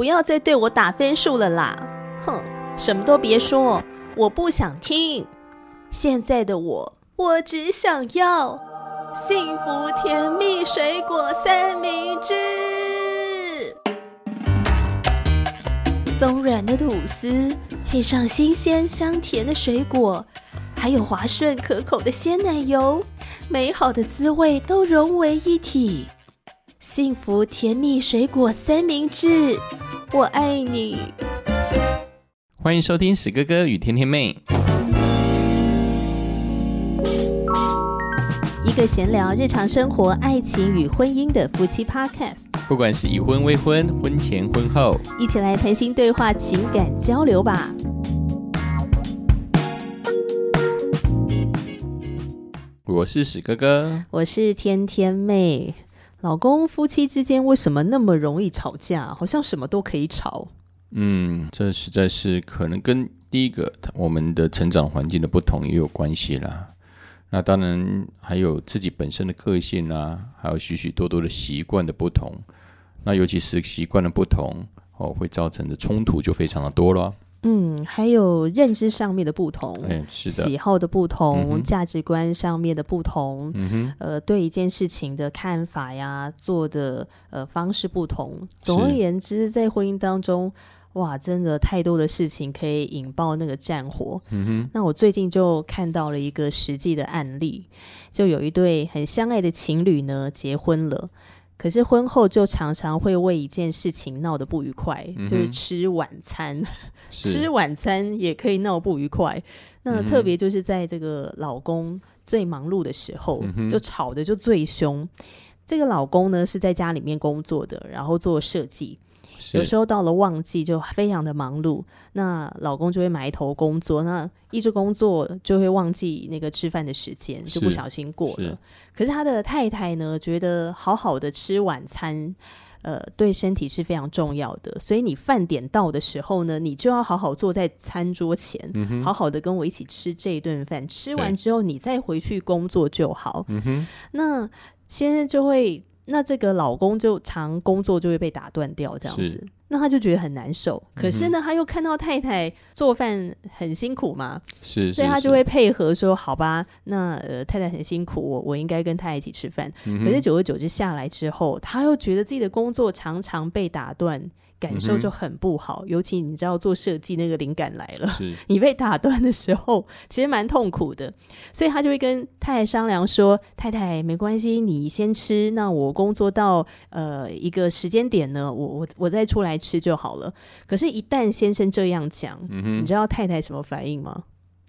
不要再对我打分数了啦！哼，什么都别说，我不想听。现在的我，我只想要幸福甜蜜水果三明治，松软的吐司配上新鲜香甜的水果，还有滑顺可口的鲜奶油，美好的滋味都融为一体。幸福甜蜜水果三明治，我爱你！欢迎收听史哥哥与天天妹，一个闲聊日常生活、爱情与婚姻的夫妻 Podcast。不管是已婚、未婚、婚前、婚后，一起来谈心对话、情感交流吧。我是史哥哥，我是天天妹。老公夫妻之间为什么那么容易吵架？好像什么都可以吵。嗯，这实在是可能跟第一个我们的成长环境的不同也有关系啦。那当然还有自己本身的个性啊，还有许许多多的习惯的不同。那尤其是习惯的不同哦，会造成的冲突就非常的多了。嗯，还有认知上面的不同，哎，是的，喜好的不同，价值观上面的不同，嗯哼，呃，对一件事情的看法呀，做的呃方式不同。总而言之，在婚姻当中，哇，真的太多的事情可以引爆那个战火。嗯哼，那我最近就看到了一个实际的案例，就有一对很相爱的情侣呢，结婚了。可是婚后就常常会为一件事情闹得不愉快，就是吃晚餐，吃晚餐也可以闹不愉快。那特别就是在这个老公最忙碌的时候，就吵得就最凶。这个老公呢是在家里面工作的，然后做设计。有时候到了旺季就非常的忙碌，那老公就会埋头工作，那一直工作就会忘记那个吃饭的时间，就不小心过了。可是他的太太呢，觉得好好的吃晚餐，呃，对身体是非常重要的，所以你饭点到的时候呢，你就要好好坐在餐桌前，好好的跟我一起吃这一顿饭。吃完之后，你再回去工作就好。那先生就会。那这个老公就常工作就会被打断掉，这样子，那他就觉得很难受。可是呢，他又看到太太做饭很辛苦嘛，是，所以他就会配合说：“好吧，那呃太太很辛苦，我我应该跟太太一起吃饭。”可是久而久之下来之后，他又觉得自己的工作常常被打断。感受就很不好，尤其你知道做设计那个灵感来了，你被打断的时候，其实蛮痛苦的。所以他就会跟太太商量说：“太太，没关系，你先吃，那我工作到呃一个时间点呢，我我我再出来吃就好了。”可是，一旦先生这样讲，你知道太太什么反应吗？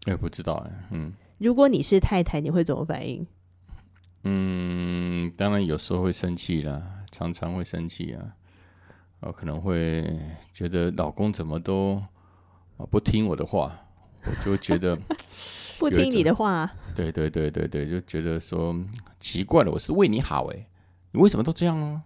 哎，不知道哎，嗯。如果你是太太，你会怎么反应？嗯，当然有时候会生气啦，常常会生气啊。呃，可能会觉得老公怎么都啊不听我的话，我就觉得 不听你的话。对对对对对，就觉得说奇怪了，我是为你好哎，你为什么都这样呢？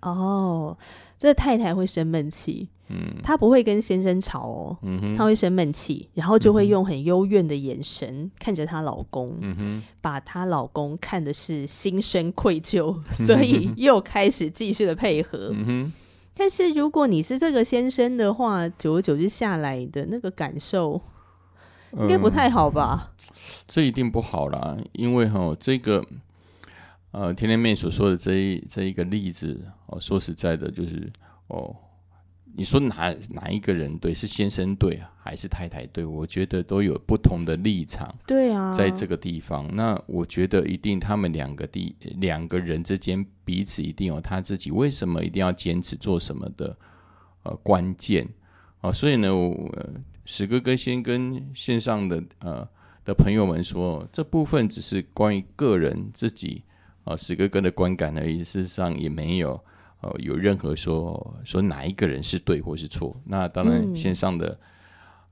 哦，这太太会生闷气，嗯，她不会跟先生吵哦，嗯哼，她会生闷气，然后就会用很幽怨的眼神看着她老公，嗯哼，把她老公看的是心生愧疚，所以 又开始继续的配合，嗯哼。但是如果你是这个先生的话，久而久之下来的那个感受，应该不太好吧？这一定不好啦，因为哈，这个呃，甜甜妹所说的这一这一个例子哦，说实在的，就是哦。你说哪哪一个人对？是先生对啊，还是太太对？我觉得都有不同的立场。对啊，在这个地方，那我觉得一定他们两个地两个人之间彼此一定有他自己为什么一定要坚持做什么的呃关键啊。所以呢，我史哥哥先跟线上的呃的朋友们说，这部分只是关于个人自己啊史哥哥的观感而已，事实上也没有。呃，有任何说说哪一个人是对或是错？那当然，线上的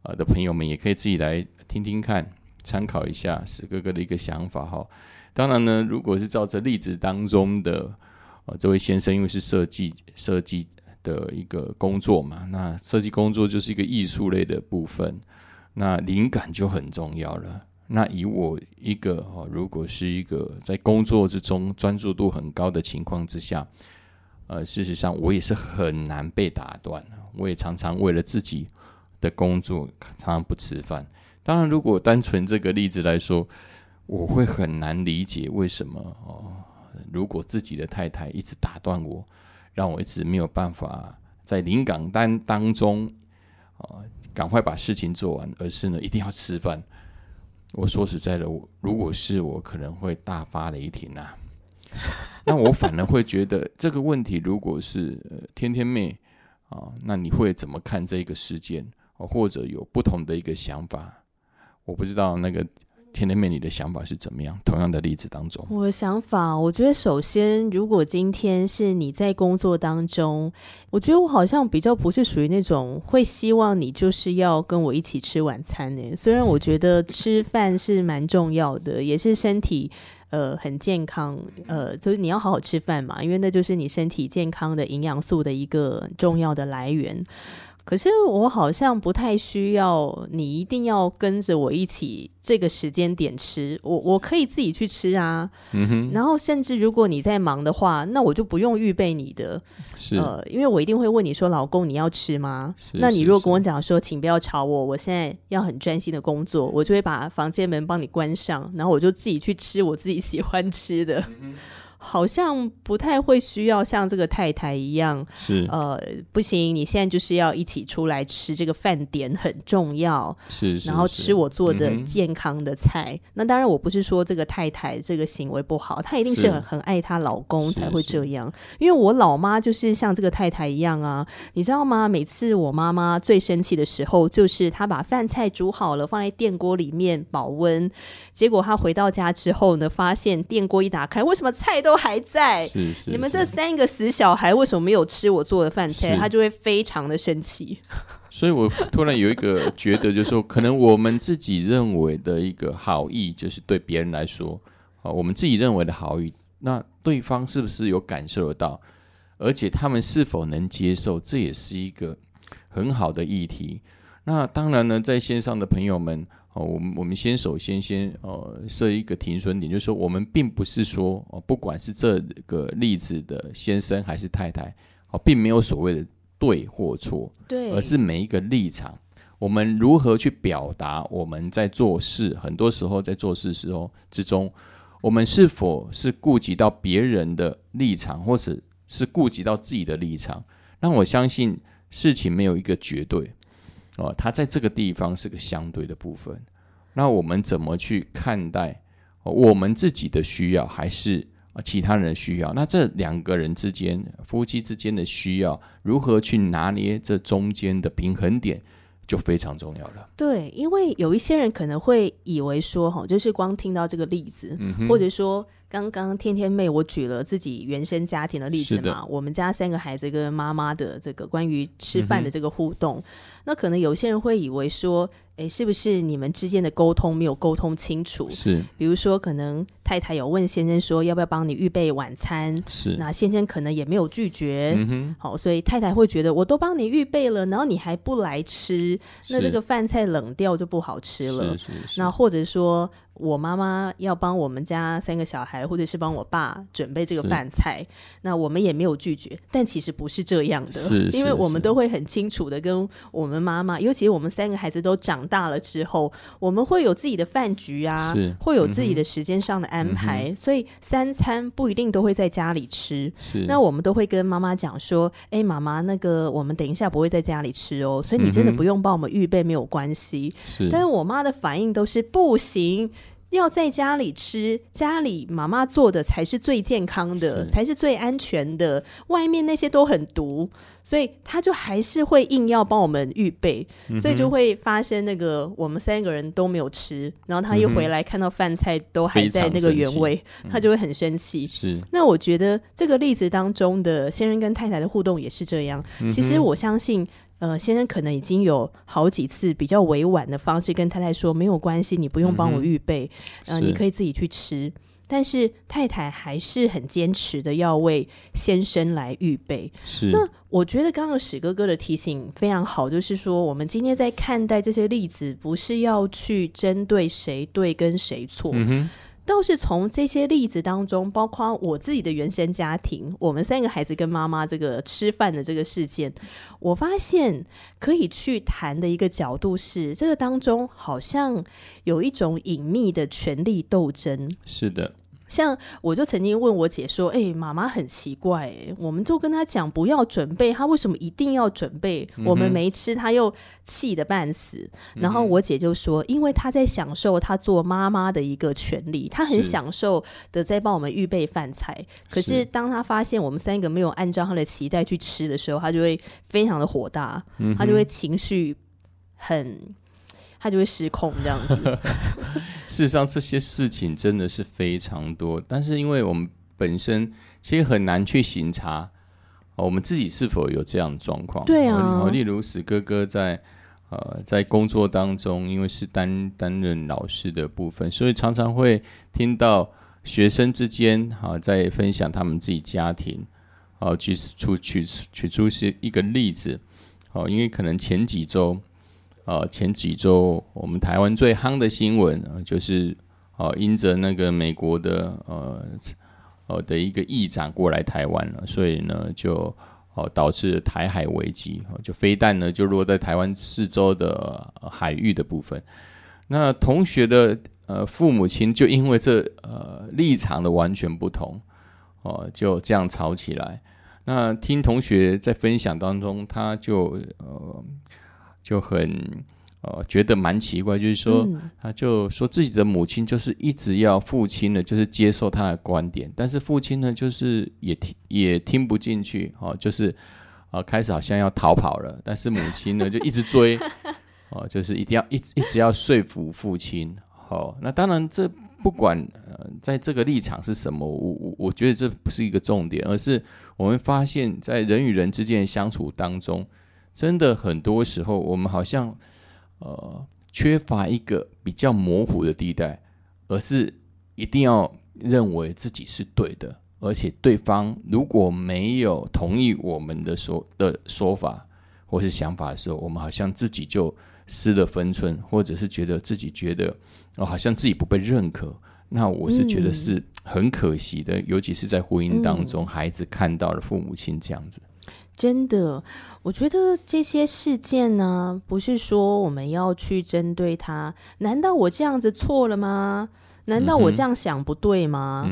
呃的朋友们也可以自己来听听看，参考一下史哥哥的一个想法哈。当然呢，如果是照这例子当中的呃这位先生，因为是设计设计的一个工作嘛，那设计工作就是一个艺术类的部分，那灵感就很重要了。那以我一个哦，如果是一个在工作之中专注度很高的情况之下。呃，事实上我也是很难被打断我也常常为了自己的工作，常常不吃饭。当然，如果单纯这个例子来说，我会很难理解为什么哦，如果自己的太太一直打断我，让我一直没有办法在临港单当中啊，赶快把事情做完，而是呢，一定要吃饭。我说实在的，如果是我，可能会大发雷霆啊。那我反而会觉得这个问题，如果是天天妹啊，那你会怎么看这个事件？或者有不同的一个想法？我不知道那个。天天妹，你的想法是怎么样？同样的例子当中，我的想法，我觉得首先，如果今天是你在工作当中，我觉得我好像比较不是属于那种会希望你就是要跟我一起吃晚餐呢。虽然我觉得吃饭是蛮重要的，也是身体呃很健康，呃，就是你要好好吃饭嘛，因为那就是你身体健康的营养素的一个重要的来源。可是我好像不太需要你一定要跟着我一起这个时间点吃，我我可以自己去吃啊。嗯哼。然后甚至如果你在忙的话，那我就不用预备你的。是。呃，因为我一定会问你说：“老公，你要吃吗？”那你如果跟我讲说：“请不要吵我，我现在要很专心的工作。”我就会把房间门帮你关上，然后我就自己去吃我自己喜欢吃的。好像不太会需要像这个太太一样，是呃不行，你现在就是要一起出来吃这个饭点很重要，是，然后吃我做的健康的菜。那当然我不是说这个太太这个行为不好，她一定是很很爱她老公才会这样。因为我老妈就是像这个太太一样啊，你知道吗？每次我妈妈最生气的时候，就是她把饭菜煮好了放在电锅里面保温，结果她回到家之后呢，发现电锅一打开，为什么菜都还在，是是，你们这三个死小孩为什么没有吃我做的饭菜？他就会非常的生气。所以我突然有一个觉得，就是说，可能我们自己认为的一个好意，就是对别人来说，啊，我们自己认为的好意，那对方是不是有感受得到？而且他们是否能接受，这也是一个很好的议题。那当然呢，在线上的朋友们。哦，我们我们先首先先呃设一个停损点，就是说我们并不是说哦，不管是这个例子的先生还是太太，哦，并没有所谓的对或错，对，而是每一个立场，我们如何去表达我们在做事，很多时候在做事时候之中，我们是否是顾及到别人的立场，或者是顾及到自己的立场？让我相信事情没有一个绝对。哦，它在这个地方是个相对的部分。那我们怎么去看待我们自己的需要，还是其他人的需要？那这两个人之间，夫妻之间的需要，如何去拿捏这中间的平衡点，就非常重要了。对，因为有一些人可能会以为说，哈，就是光听到这个例子，或者说。刚刚天天妹，我举了自己原生家庭的例子嘛，我们家三个孩子跟妈妈的这个关于吃饭的这个互动，那可能有些人会以为说，哎，是不是你们之间的沟通没有沟通清楚？是，比如说可能太太有问先生说要不要帮你预备晚餐，是，那先生可能也没有拒绝，嗯哼，好，所以太太会觉得我都帮你预备了，然后你还不来吃，那这个饭菜冷掉就不好吃了，是是，那或者说。我妈妈要帮我们家三个小孩，或者是帮我爸准备这个饭菜，那我们也没有拒绝。但其实不是这样的，因为我们都会很清楚的跟我们妈妈，尤其是我们三个孩子都长大了之后，我们会有自己的饭局啊，会有自己的时间上的安排，所以三餐不一定都会在家里吃。是，那我们都会跟妈妈讲说：“哎，妈妈，那个我们等一下不会在家里吃哦，所以你真的不用帮我们预备，没有关系。”是，但是我妈的反应都是不行。要在家里吃，家里妈妈做的才是最健康的，才是最安全的。外面那些都很毒，所以他就还是会硬要帮我们预备，所以就会发生那个我们三个人都没有吃，然后他一回来看到饭菜都还在那个原味，他就会很生气。是，那我觉得这个例子当中的先生跟太太的互动也是这样。其实我相信。呃，先生可能已经有好几次比较委婉的方式跟太太说没有关系，你不用帮我预备，呃，你可以自己去吃。但是太太还是很坚持的要为先生来预备。是，那我觉得刚刚史哥哥的提醒非常好，就是说我们今天在看待这些例子，不是要去针对谁对跟谁错。倒是从这些例子当中，包括我自己的原生家庭，我们三个孩子跟妈妈这个吃饭的这个事件，我发现可以去谈的一个角度是，这个当中好像有一种隐秘的权力斗争。是的。像我就曾经问我姐说：“哎，妈妈很奇怪，我们就跟她讲不要准备，她为什么一定要准备？我们没吃，她又气得半死。然后我姐就说：因为她在享受她做妈妈的一个权利，她很享受的在帮我们预备饭菜。可是当她发现我们三个没有按照她的期待去吃的时候，她就会非常的火大，她就会情绪很。”他就会失控这样子。事实上，这些事情真的是非常多，但是因为我们本身其实很难去行查，我们自己是否有这样的状况。对啊，例如史哥哥在呃在工作当中，因为是担担任老师的部分，所以常常会听到学生之间啊在分享他们自己家庭，哦举出取取出是一个例子，哦，因为可能前几周。呃，前几周我们台湾最夯的新闻，就是呃，因着那个美国的呃呃的一个议长过来台湾了，所以呢，就哦导致台海危机，就飞弹呢就落在台湾四周的海域的部分。那同学的呃父母亲就因为这呃立场的完全不同，哦，就这样吵起来。那听同学在分享当中，他就呃。就很呃觉得蛮奇怪，就是说，他就说自己的母亲就是一直要父亲呢，就是接受他的观点，但是父亲呢，就是也听也听不进去哦，就是啊开始好像要逃跑了，但是母亲呢就一直追 哦，就是一定要一一直要说服父亲。好，那当然这不管呃在这个立场是什么，我我我觉得这不是一个重点，而是我们发现，在人与人之间的相处当中。真的很多时候，我们好像呃缺乏一个比较模糊的地带，而是一定要认为自己是对的，而且对方如果没有同意我们的说的说法或是想法的时候，我们好像自己就失了分寸，或者是觉得自己觉得哦，好像自己不被认可。那我是觉得是很可惜的，尤其是在婚姻当中，孩子看到了父母亲这样子。真的，我觉得这些事件呢，不是说我们要去针对他。难道我这样子错了吗？难道我这样想不对吗？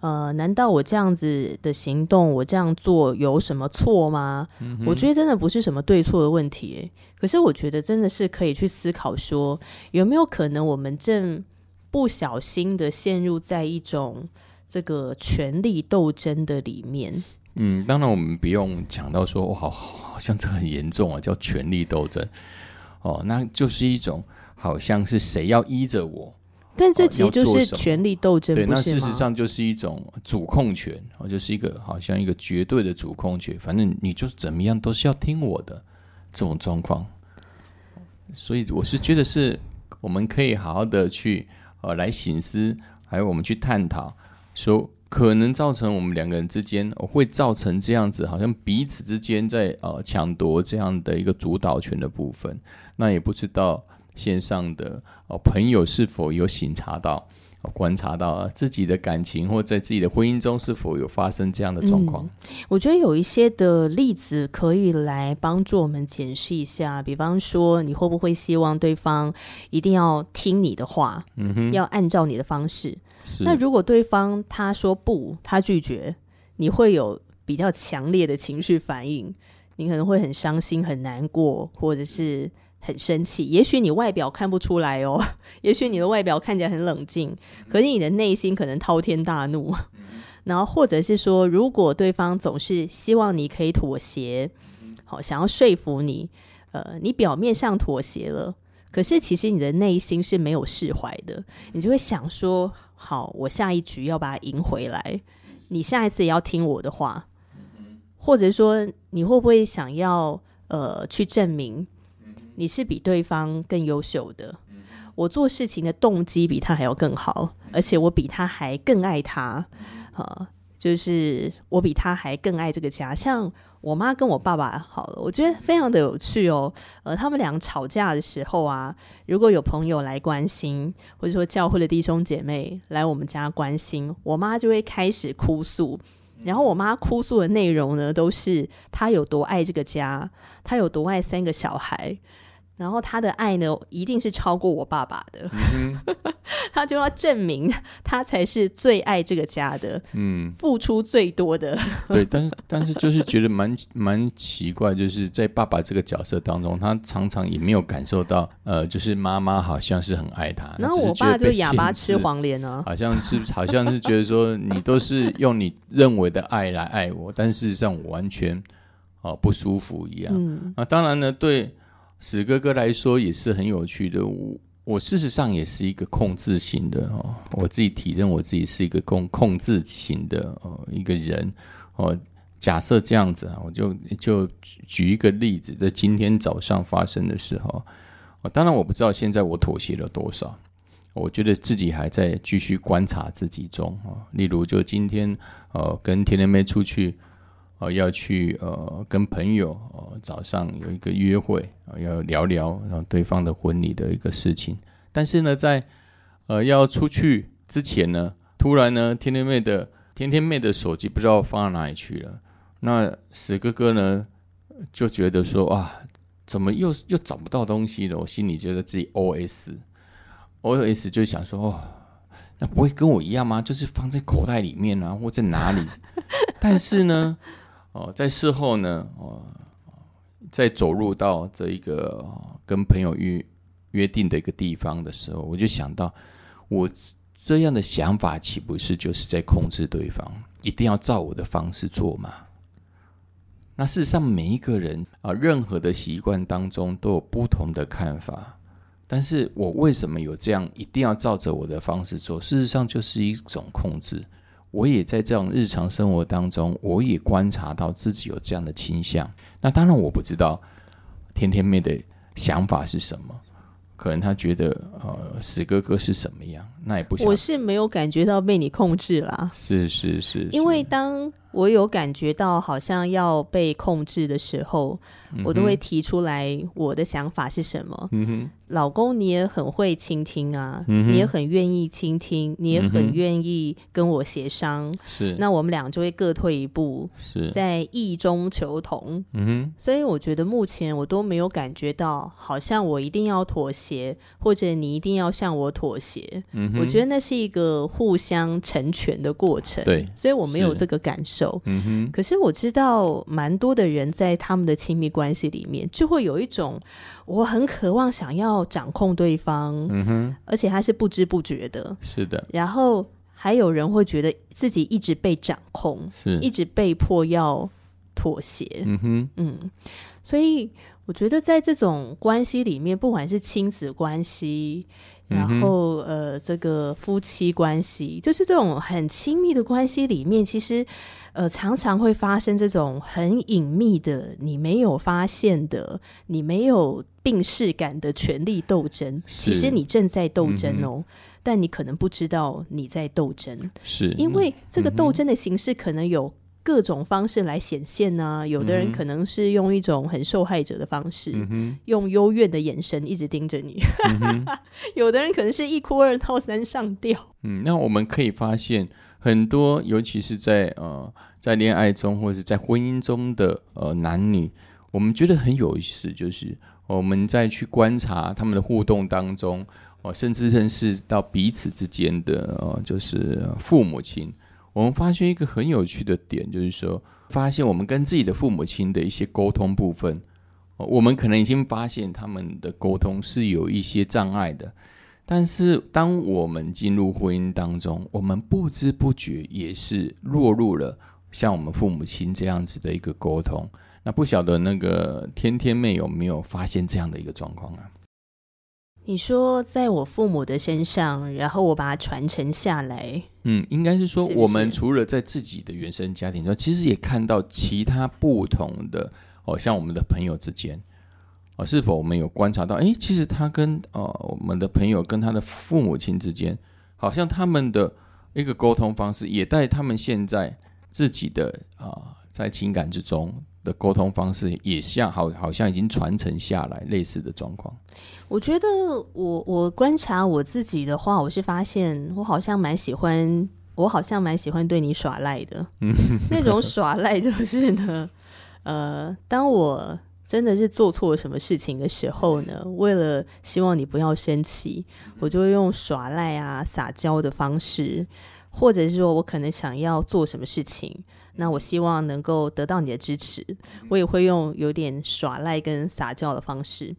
呃，难道我这样子的行动，我这样做有什么错吗？我觉得真的不是什么对错的问题。可是我觉得真的是可以去思考，说有没有可能我们正不小心的陷入在一种这个权力斗争的里面。嗯，当然我们不用讲到说，好，好像这很严重啊，叫权力斗争。哦，那就是一种好像是谁要依着我，但这其实就是权力斗争，对，那事实上就是一种主控权，哦，就是一个好像一个绝对的主控权，反正你就是怎么样都是要听我的这种状况，所以我是觉得是我们可以好好的去呃来醒思，还有我们去探讨说。可能造成我们两个人之间会造成这样子，好像彼此之间在呃抢夺这样的一个主导权的部分。那也不知道线上的呃朋友是否有醒察到、观察到自己的感情，或在自己的婚姻中是否有发生这样的状况。我觉得有一些的例子可以来帮助我们检视一下，比方说你会不会希望对方一定要听你的话，嗯哼，要按照你的方式。那如果对方他说不，他拒绝，你会有比较强烈的情绪反应，你可能会很伤心、很难过，或者是很生气。也许你外表看不出来哦，也许你的外表看起来很冷静，可是你的内心可能滔天大怒。然后或者是说，如果对方总是希望你可以妥协，好想要说服你，呃，你表面上妥协了。可是其实你的内心是没有释怀的，你就会想说：好，我下一局要把它赢回来。你下一次也要听我的话，或者说你会不会想要呃去证明你是比对方更优秀的？我做事情的动机比他还要更好，而且我比他还更爱他。呃，就是我比他还更爱这个家。像我妈跟我爸爸好了，我觉得非常的有趣哦。呃，他们俩吵架的时候啊，如果有朋友来关心，或者说教会的弟兄姐妹来我们家关心，我妈就会开始哭诉。然后我妈哭诉的内容呢，都是她有多爱这个家，她有多爱三个小孩。然后他的爱呢，一定是超过我爸爸的，他就要证明他才是最爱这个家的，嗯，付出最多的。对，但是但是就是觉得蛮蛮奇怪，就是在爸爸这个角色当中，他常常也没有感受到，呃，就是妈妈好像是很爱他。然后我爸就哑巴吃黄连呢，好像是好像是觉得说你都是用你认为的爱来爱我，但事实上我完全哦不舒服一样。嗯，啊，当然呢，对。史哥哥来说也是很有趣的。我我事实上也是一个控制型的哦，我自己体认我自己是一个控控制型的哦一个人哦。假设这样子啊，我就就举一个例子，在今天早上发生的时候，当然我不知道现在我妥协了多少，我觉得自己还在继续观察自己中啊。例如，就今天呃跟甜甜妹出去。哦，要去呃跟朋友呃早上有一个约会，要聊聊然后对方的婚礼的一个事情。但是呢，在呃要出去之前呢，突然呢，天天妹的天天妹的手机不知道放到哪里去了。那史哥哥呢就觉得说啊，怎么又又找不到东西了？我心里觉得自己 O S O S 就想说，哦，那不会跟我一样吗？就是放在口袋里面啊，或在哪里？但是呢。哦，在事后呢，哦，在走入到这一个跟朋友约约定的一个地方的时候，我就想到，我这样的想法岂不是就是在控制对方，一定要照我的方式做吗？那事实上，每一个人啊，任何的习惯当中都有不同的看法，但是我为什么有这样一定要照着我的方式做？事实上，就是一种控制。我也在这种日常生活当中，我也观察到自己有这样的倾向。那当然，我不知道天天妹的想法是什么，可能她觉得呃史哥哥是什么样，那也不。我是没有感觉到被你控制啦。是是是，因为当我有感觉到好像要被控制的时候，我都会提出来我的想法是什么。嗯哼。老公，你也很会倾听啊，你也很愿意倾听，你也很愿意跟我协商。是，那我们俩就会各退一步，是在意中求同。嗯哼，所以我觉得目前我都没有感觉到，好像我一定要妥协，或者你一定要向我妥协。嗯我觉得那是一个互相成全的过程。对，所以我没有这个感受。嗯哼，可是我知道，蛮多的人在他们的亲密关系里面，就会有一种我很渴望想要。掌控对方，嗯哼，而且他是不知不觉的，是的。然后还有人会觉得自己一直被掌控，是一直被迫要妥协，嗯哼，嗯。所以我觉得在这种关系里面，不管是亲子关系，然后呃，这个夫妻关系，就是这种很亲密的关系里面，其实。呃，常常会发生这种很隐秘的、你没有发现的、你没有病视感的权力斗争。其实你正在斗争哦，但你可能不知道你在斗争。是因为这个斗争的形式可能有各种方式来显现呢。有的人可能是用一种很受害者的方式，用幽怨的眼神一直盯着你；有的人可能是一哭二闹三上吊。嗯，那我们可以发现。很多，尤其是在呃，在恋爱中或者是在婚姻中的呃男女，我们觉得很有意思，就是我们在去观察他们的互动当中，哦，甚至认识到彼此之间的呃，就是父母亲，我们发现一个很有趣的点，就是说，发现我们跟自己的父母亲的一些沟通部分，我们可能已经发现他们的沟通是有一些障碍的。但是，当我们进入婚姻当中，我们不知不觉也是落入了像我们父母亲这样子的一个沟通。那不晓得那个天天妹有没有发现这样的一个状况啊？你说在我父母的身上，然后我把它传承下来。嗯，应该是说，我们除了在自己的原生家庭中，其实也看到其他不同的，哦，像我们的朋友之间。啊，是否我们有观察到？哎，其实他跟呃我们的朋友跟他的父母亲之间，好像他们的一个沟通方式，也在他们现在自己的啊，在情感之中的沟通方式，也像好好像已经传承下来类似的状况。我觉得我我观察我自己的话，我是发现我好像蛮喜欢，我好像蛮喜欢对你耍赖的。那种耍赖就是呢，呃，当我真的是做错了什么事情的时候呢，为了希望你不要生气，我就会用耍赖啊、撒娇的方式，或者是说我可能想要做什么事情，那我希望能够得到你的支持，我也会用有点耍赖跟撒娇的方式。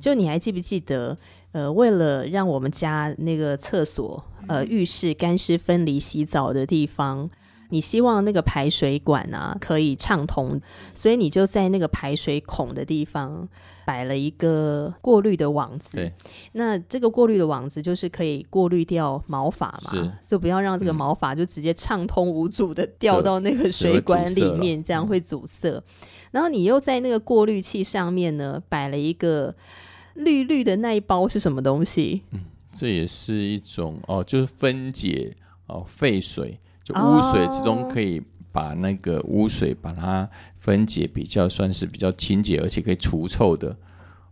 就你还记不记得？呃，为了让我们家那个厕所、呃浴室干湿分离洗澡的地方，你希望那个排水管啊可以畅通，所以你就在那个排水孔的地方摆了一个过滤的网子。那这个过滤的网子就是可以过滤掉毛发嘛，就不要让这个毛发就直接畅通无阻的掉到那个水管里面，这样会阻塞。然后你又在那个过滤器上面呢摆了一个绿绿的那一包是什么东西？嗯，这也是一种哦，就是分解哦废水，就污水之中可以把那个污水把它分解，比较算是比较清洁，而且可以除臭的，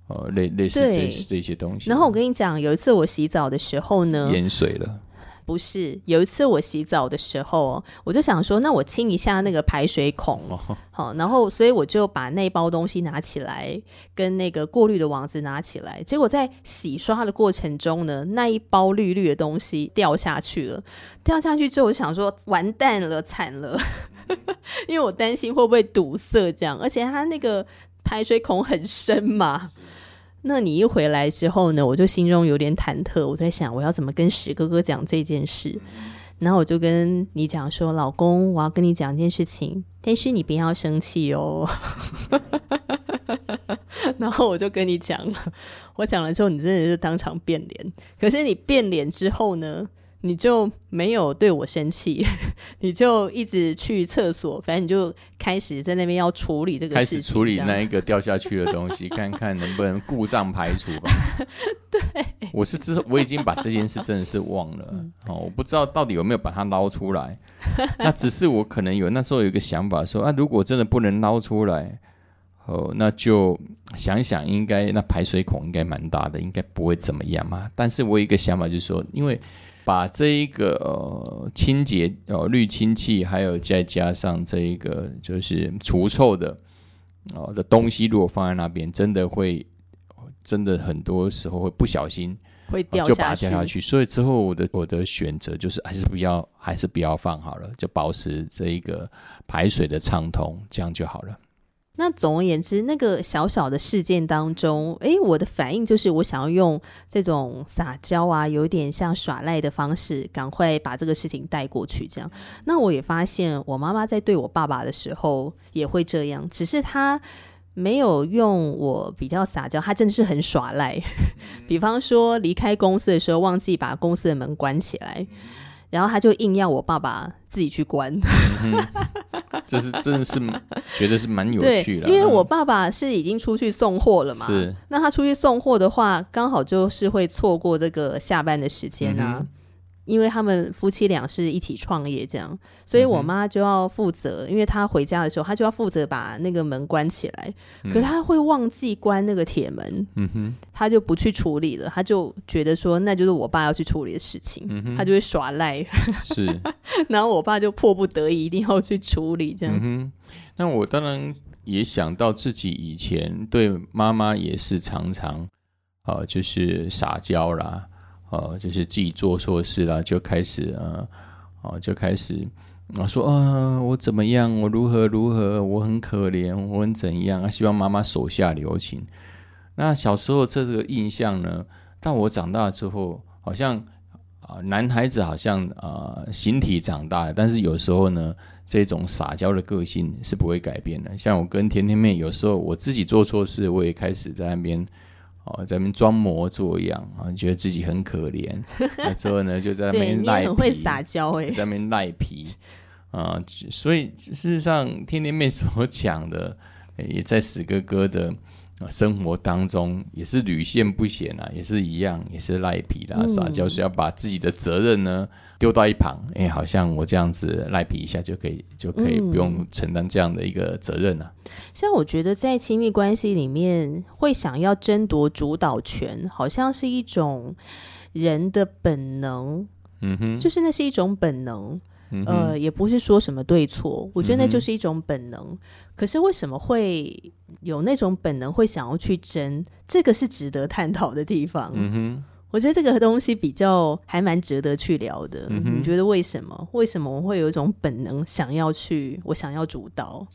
呃，类类似这这些东西。然后我跟你讲，有一次我洗澡的时候呢，淹水了。不是有一次我洗澡的时候，我就想说，那我清一下那个排水孔，好，然后所以我就把那包东西拿起来，跟那个过滤的网子拿起来，结果在洗刷的过程中呢，那一包绿绿的东西掉下去了。掉下去之后，我想说完蛋了，惨了，因为我担心会不会堵塞这样，而且它那个排水孔很深嘛。那你一回来之后呢，我就心中有点忐忑，我在想我要怎么跟史哥哥讲这件事。然后我就跟你讲说，老公，我要跟你讲一件事情，但是你不要生气哦。然后我就跟你讲了，我讲了之后，你真的是当场变脸。可是你变脸之后呢？你就没有对我生气，你就一直去厕所，反正你就开始在那边要处理这个事情，开始处理那一个掉下去的东西，看看能不能故障排除吧。对，我是之我已经把这件事真的是忘了哦，我不知道到底有没有把它捞出来。那只是我可能有那时候有一个想法说啊，如果真的不能捞出来，哦，那就想想，应该那排水孔应该蛮大的，应该不会怎么样嘛。但是我有一个想法就是说，因为把这一个呃清洁哦滤清器，还有再加上这一个就是除臭的哦的东西，如果放在那边，真的会真的很多时候会不小心会掉就把它掉下去。所以之后我的我的选择就是还是不要还是不要放好了，就保持这一个排水的畅通，这样就好了。那总而言之，那个小小的事件当中，诶，我的反应就是我想要用这种撒娇啊，有点像耍赖的方式，赶快把这个事情带过去。这样，那我也发现我妈妈在对我爸爸的时候也会这样，只是她没有用我比较撒娇，她真的是很耍赖。比方说离开公司的时候，忘记把公司的门关起来。然后他就硬要我爸爸自己去关，这是真的是觉得是蛮有趣的，因为我爸爸是已经出去送货了嘛，是。那他出去送货的话，刚好就是会错过这个下班的时间啊。因为他们夫妻俩是一起创业，这样，所以我妈就要负责。因为她回家的时候，她就要负责把那个门关起来。可是她会忘记关那个铁门，嗯哼，她就不去处理了。她就觉得说，那就是我爸要去处理的事情，她就会耍赖。是，然后我爸就迫不得已一定要去处理，这样。嗯那我当然也想到自己以前对妈妈也是常常啊，就是撒娇啦。呃，就是自己做错事了，就开始呃，哦，就开始啊说啊，我怎么样，我如何如何，我很可怜，我很怎样啊，希望妈妈手下留情。那小时候这个印象呢，到我长大之后，好像啊，男孩子好像啊，形体长大，但是有时候呢，这种撒娇的个性是不会改变的。像我跟甜甜妹，有时候我自己做错事，我也开始在那边。哦，在那边装模作样啊，觉得自己很可怜。那之后呢，就在那边赖皮，会撒娇哎，在那边赖皮啊。所以事实上，天天妹所讲的，也在死哥哥的生活当中也是屡陷不鲜啊，也是一样，也是赖皮啦，撒娇是要把自己的责任呢丢到一旁。哎，好像我这样子赖皮一下就可以，就可以不用承担这样的一个责任啊。像我觉得在亲密关系里面，会想要争夺主导权，好像是一种人的本能。嗯哼，就是那是一种本能。呃，也不是说什么对错，我觉得那就是一种本能。可是为什么会有那种本能会想要去争？这个是值得探讨的地方。嗯哼，我觉得这个东西比较还蛮值得去聊的。你觉得为什么？为什么我会有一种本能想要去？我想要主导？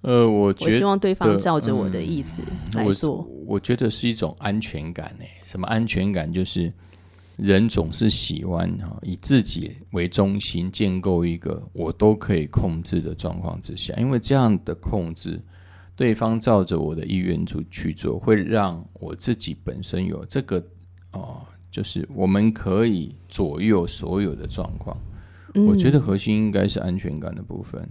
呃，我我希望对方照着我的意思来做。我觉得是一种安全感诶。什么安全感？就是。人总是喜欢哈以自己为中心建构一个我都可以控制的状况之下，因为这样的控制，对方照着我的意愿去去做，会让我自己本身有这个哦，就是我们可以左右所有的状况。我觉得核心应该是安全感的部分。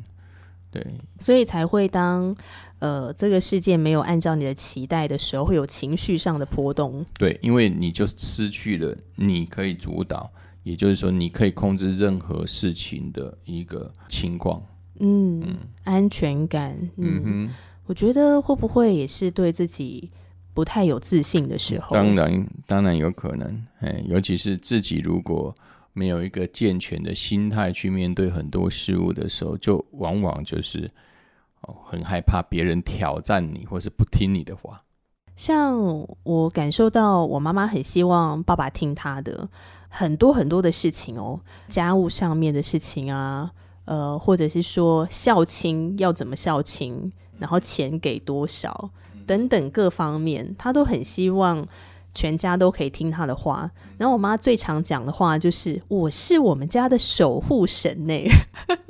对，所以才会当呃这个世界没有按照你的期待的时候，会有情绪上的波动。对，因为你就失去了你可以主导，也就是说你可以控制任何事情的一个情况。嗯，安全感。嗯哼，我觉得会不会也是对自己不太有自信的时候？当然，当然有可能。哎，尤其是自己如果。没有一个健全的心态去面对很多事物的时候，就往往就是哦，很害怕别人挑战你，或是不听你的话。像我感受到，我妈妈很希望爸爸听她的很多很多的事情哦，家务上面的事情啊，呃，或者是说孝亲要怎么孝亲，然后钱给多少等等各方面，他都很希望。全家都可以听他的话，然后我妈最常讲的话就是“我是我们家的守护神”呢，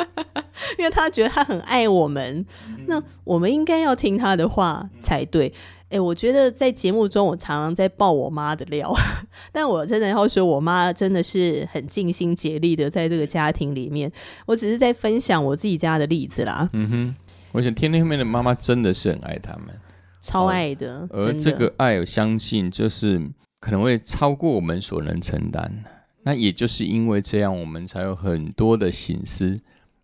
因为她觉得她很爱我们，那我们应该要听她的话才对。哎，我觉得在节目中我常常在爆我妈的料，但我真的要说，我妈真的是很尽心竭力的在这个家庭里面，我只是在分享我自己家的例子啦。嗯哼，我想天天后面的妈妈真的是很爱他们。超爱的，而这个爱，我相信就是可能会超过我们所能承担。那也就是因为这样，我们才有很多的心思，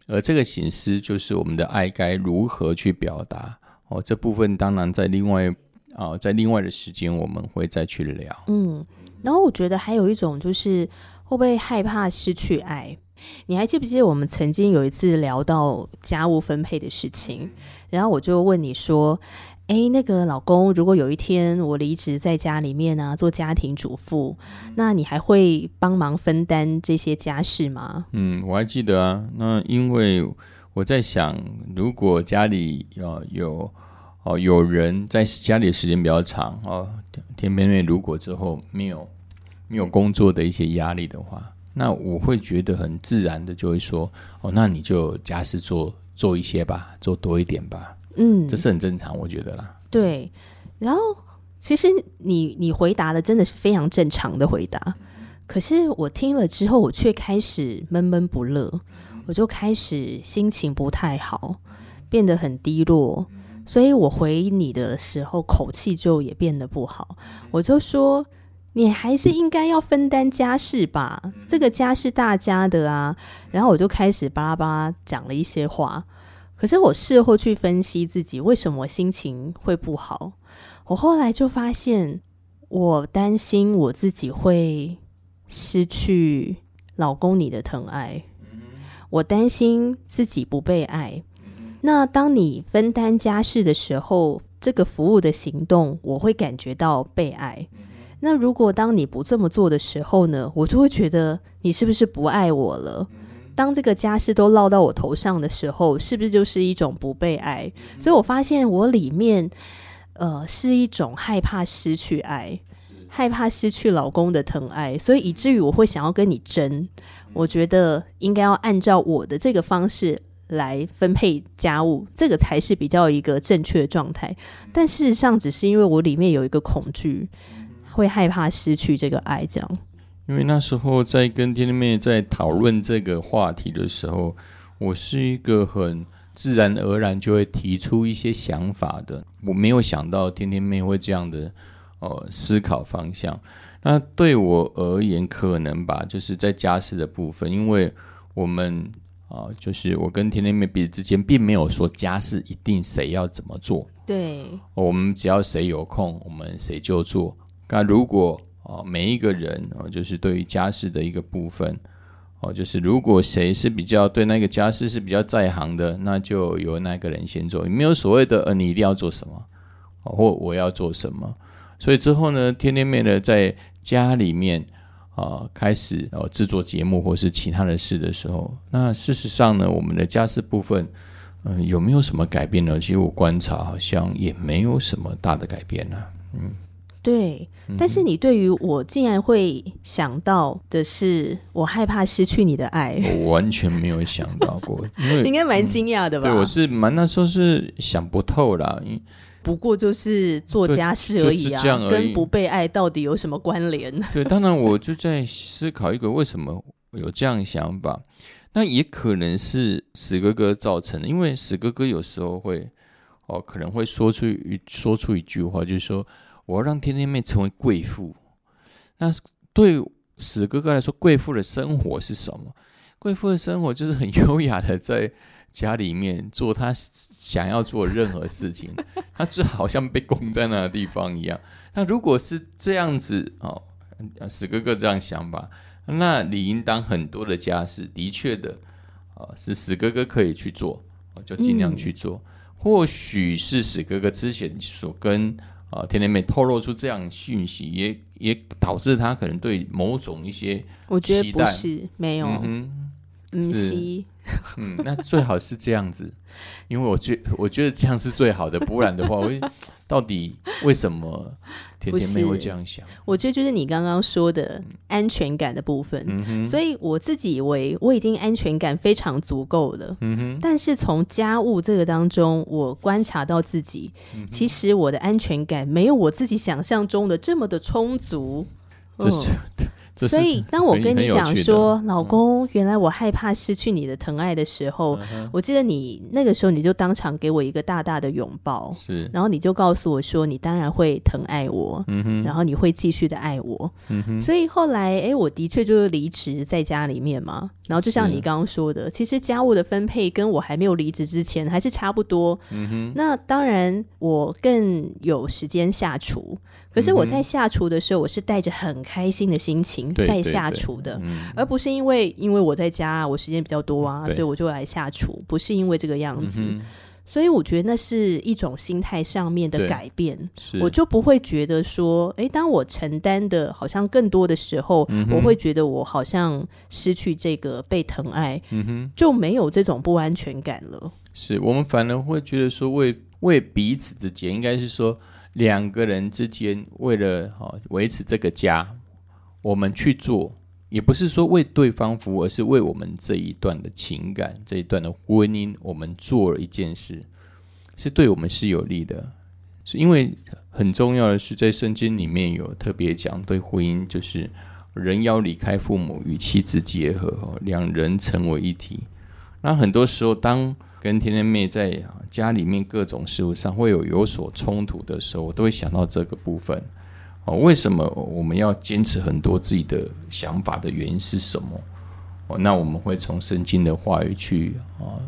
而这个醒思就是我们的爱该如何去表达。哦，这部分当然在另外啊，在另外的时间我们会再去聊。嗯，然后我觉得还有一种就是会不会害怕失去爱？你还记不记得我们曾经有一次聊到家务分配的事情？然后我就问你说。哎，那个老公，如果有一天我离职在家里面呢，做家庭主妇，那你还会帮忙分担这些家事吗？嗯，我还记得啊。那因为我在想，如果家里要有哦有人在家里的时间比较长哦，天边妹如果之后没有没有工作的一些压力的话，那我会觉得很自然的就会说哦，那你就家事做做一些吧，做多一点吧。嗯，这是很正常，我觉得啦。对，然后其实你你回答的真的是非常正常的回答，可是我听了之后，我却开始闷闷不乐，我就开始心情不太好，变得很低落，所以我回你的时候口气就也变得不好，我就说你还是应该要分担家事吧，这个家是大家的啊，然后我就开始巴拉巴拉讲了一些话。可是我事后去分析自己为什么心情会不好，我后来就发现，我担心我自己会失去老公你的疼爱，我担心自己不被爱。那当你分担家事的时候，这个服务的行动，我会感觉到被爱。那如果当你不这么做的时候呢，我就会觉得你是不是不爱我了？当这个家事都落到我头上的时候，是不是就是一种不被爱？所以我发现我里面，呃，是一种害怕失去爱，害怕失去老公的疼爱，所以以至于我会想要跟你争。我觉得应该要按照我的这个方式来分配家务，这个才是比较一个正确的状态。但事实上，只是因为我里面有一个恐惧，会害怕失去这个爱，这样。因为那时候在跟天天妹在讨论这个话题的时候，我是一个很自然而然就会提出一些想法的。我没有想到天天妹会这样的呃思考方向。那对我而言，可能吧，就是在家事的部分，因为我们啊，就是我跟天天妹彼此之间，并没有说家事一定谁要怎么做。对，我们只要谁有空，我们谁就做。那如果啊，每一个人哦，就是对于家事的一个部分哦，就是如果谁是比较对那个家事是比较在行的，那就由那个人先做。没有所谓的呃，你一定要做什么，或我要做什么。所以之后呢，天天妹呢在家里面啊开始呃制作节目或是其他的事的时候，那事实上呢，我们的家事部分嗯有没有什么改变呢？其实我观察好像也没有什么大的改变呢。嗯，对。但是你对于我竟然会想到的是，我害怕失去你的爱，我完全没有想到过，因为 应该蛮惊讶的吧？对，我是蛮那时候是想不透啦，因。不过就是做家事而已啊，跟不被爱到底有什么关联？对，当然我就在思考一个为什么有这样想法，那也可能是史哥哥造成的，因为史哥哥有时候会哦，可能会说出一说出一句话，就是说我要让天天妹成为贵妇。那对史哥哥来说，贵妇的生活是什么？贵妇的生活就是很优雅的在。家里面做他想要做任何事情，他就好像被供在那个地方一样。那如果是这样子哦，史哥哥这样想吧，那理应当很多的家事的确的啊，是史哥哥可以去做，就尽量去做。或许是史哥哥之前所跟啊天天妹透露出这样讯息，也也导致他可能对某种一些我觉得不是没有，嗯，是。嗯，那最好是这样子，因为我觉我觉得这样是最好的，不然的话，我到底为什么甜甜妹会这样想？我觉得就是你刚刚说的安全感的部分，所以我自己以为我已经安全感非常足够了。嗯哼，但是从家务这个当中，我观察到自己，其实我的安全感没有我自己想象中的这么的充足。嗯。所以，当我跟你讲说，老公，原来我害怕失去你的疼爱的时候，我记得你那个时候，你就当场给我一个大大的拥抱，是，然后你就告诉我说，你当然会疼爱我，嗯哼，然后你会继续的爱我，嗯哼。所以后来，哎，我的确就是离职在家里面嘛，然后就像你刚刚说的，其实家务的分配跟我还没有离职之前还是差不多，嗯哼。那当然，我更有时间下厨。可是我在下厨的时候，我是带着很开心的心情在下厨的，而不是因为因为我在家，我时间比较多啊，所以我就来下厨，不是因为这个样子。所以我觉得那是一种心态上面的改变，我就不会觉得说，哎，当我承担的好像更多的时候，我会觉得我好像失去这个被疼爱，就没有这种不安全感了。是我们反而会觉得说，为为彼此之间，应该是说。两个人之间为了哈维持这个家，我们去做，也不是说为对方服务，而是为我们这一段的情感、这一段的婚姻，我们做了一件事，是对我们是有利的。是因为很重要的是，在圣经里面有特别讲，对婚姻就是人要离开父母与妻子结合，两人成为一体。那很多时候当跟天天妹在家里面各种事物上会有有所冲突的时候，我都会想到这个部分哦。为什么我们要坚持很多自己的想法的原因是什么？哦，那我们会从圣经的话语去啊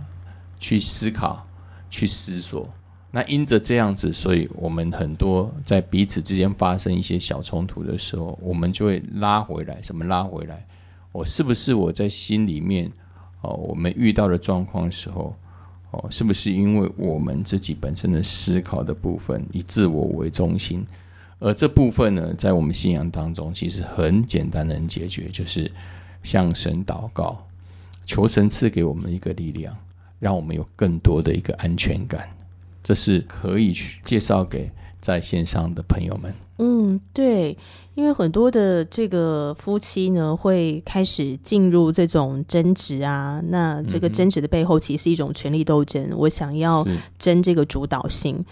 去思考、去思索。那因着这样子，所以我们很多在彼此之间发生一些小冲突的时候，我们就会拉回来。什么拉回来？我是不是我在心里面哦？我们遇到的状况时候。哦，是不是因为我们自己本身的思考的部分以自我为中心，而这部分呢，在我们信仰当中其实很简单能解决，就是向神祷告，求神赐给我们一个力量，让我们有更多的一个安全感。这是可以去介绍给在线上的朋友们。嗯，对。因为很多的这个夫妻呢，会开始进入这种争执啊。那这个争执的背后，其实是一种权力斗争。我想要争这个主导性，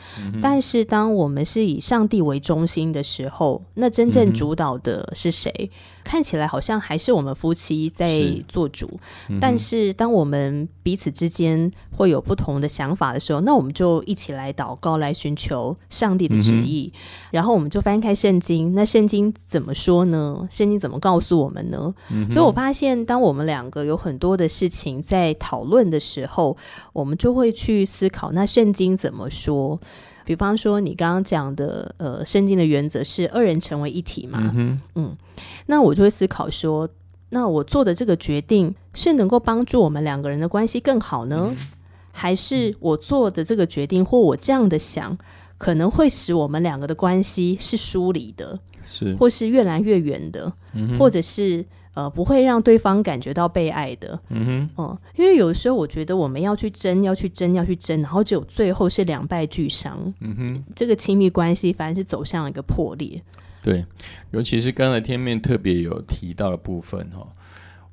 但是当我们是以上帝为中心的时候，那真正主导的是谁？看起来好像还是我们夫妻在做主。但是当我们彼此之间会有不同的想法的时候，那我们就一起来祷告，来寻求上帝的旨意。然后我们就翻开圣经，那圣经。怎么说呢？圣经怎么告诉我们呢？所以我发现，当我们两个有很多的事情在讨论的时候，我们就会去思考，那圣经怎么说？比方说，你刚刚讲的，呃，圣经的原则是二人成为一体嘛？嗯，那我就会思考说，那我做的这个决定是能够帮助我们两个人的关系更好呢，还是我做的这个决定或我这样的想？可能会使我们两个的关系是疏离的，是或是越来越远的，或者是呃不会让对方感觉到被爱的。嗯哼，哦，因为有的时候我觉得我们要去争，要去争，要去争，然后只有最后是两败俱伤。嗯哼，这个亲密关系反而是走向一个破裂。对，尤其是刚才天面特别有提到的部分哈，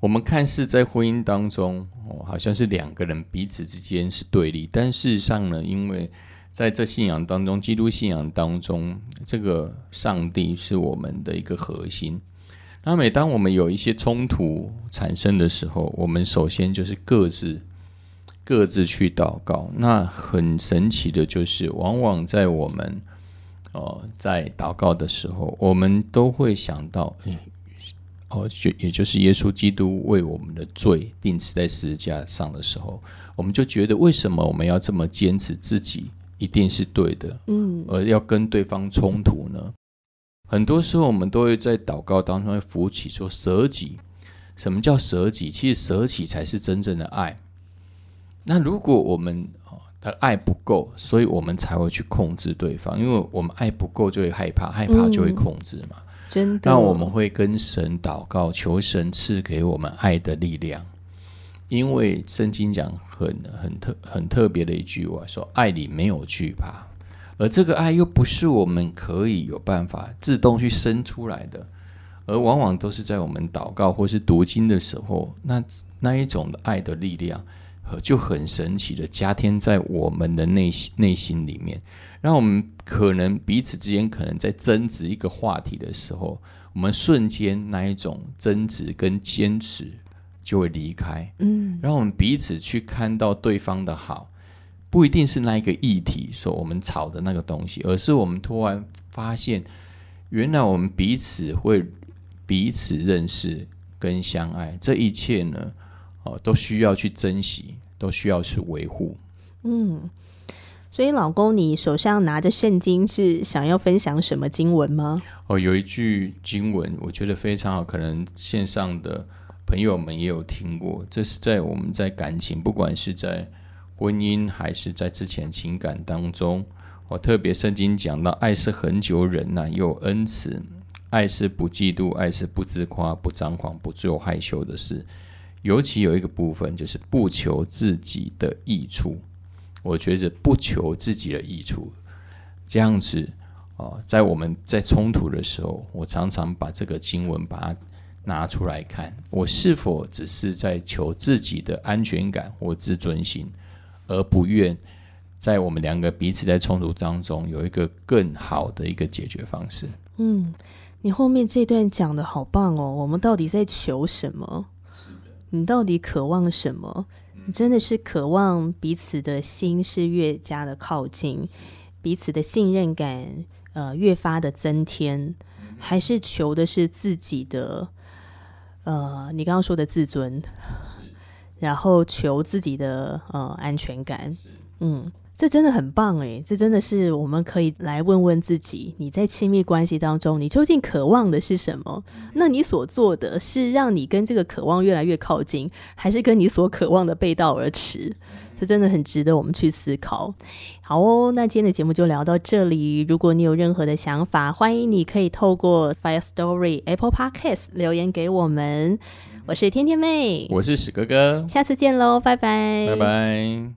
我们看似在婚姻当中哦，好像是两个人彼此之间是对立，但事实上呢，因为在这信仰当中，基督信仰当中，这个上帝是我们的一个核心。那每当我们有一些冲突产生的时候，我们首先就是各自各自去祷告。那很神奇的就是，往往在我们哦在祷告的时候，我们都会想到，哦，就也就是耶稣基督为我们的罪钉死在十字架上的时候，我们就觉得，为什么我们要这么坚持自己？一定是对的，嗯，而要跟对方冲突呢？很多时候我们都会在祷告当中会浮起说舍己。什么叫舍己？其实舍己才是真正的爱。那如果我们的爱不够，所以我们才会去控制对方，因为我们爱不够就会害怕，害怕就会控制嘛。真的，那我们会跟神祷告，求神赐给我们爱的力量。因为圣经讲很很特很特别的一句话，说爱里没有惧怕，而这个爱又不是我们可以有办法自动去生出来的，而往往都是在我们祷告或是读经的时候，那那一种的爱的力量，就很神奇的加添在我们的内心内心里面，让我们可能彼此之间可能在争执一个话题的时候，我们瞬间那一种争执跟坚持。就会离开，嗯，然后我们彼此去看到对方的好，不一定是那一个议题，说我们吵的那个东西，而是我们突然发现，原来我们彼此会彼此认识跟相爱，这一切呢，哦，都需要去珍惜，都需要去维护。嗯，所以老公，你手上拿着圣经是想要分享什么经文吗？哦，有一句经文，我觉得非常好，可能线上的。朋友们也有听过，这是在我们在感情，不管是在婚姻还是在之前情感当中，我特别圣经讲到，爱是很久忍耐，有恩慈；爱是不嫉妒，爱是不自夸，不张狂，不做害羞的事。尤其有一个部分，就是不求自己的益处。我觉得不求自己的益处，这样子啊，在我们在冲突的时候，我常常把这个经文把它。拿出来看，我是否只是在求自己的安全感或自尊心，而不愿在我们两个彼此在冲突当中有一个更好的一个解决方式？嗯，你后面这段讲的好棒哦！我们到底在求什么？是的，你到底渴望什么？你真的是渴望彼此的心是越加的靠近，彼此的信任感呃越发的增添，还是求的是自己的？呃，你刚刚说的自尊，然后求自己的呃安全感，嗯，这真的很棒诶，这真的是我们可以来问问自己，你在亲密关系当中，你究竟渴望的是什么？那你所做的是让你跟这个渴望越来越靠近，还是跟你所渴望的背道而驰？这真的很值得我们去思考。好哦，那今天的节目就聊到这里。如果你有任何的想法，欢迎你可以透过 Fire Story Apple Podcast 留言给我们。我是天天妹，我是史哥哥，下次见喽，拜拜，拜拜。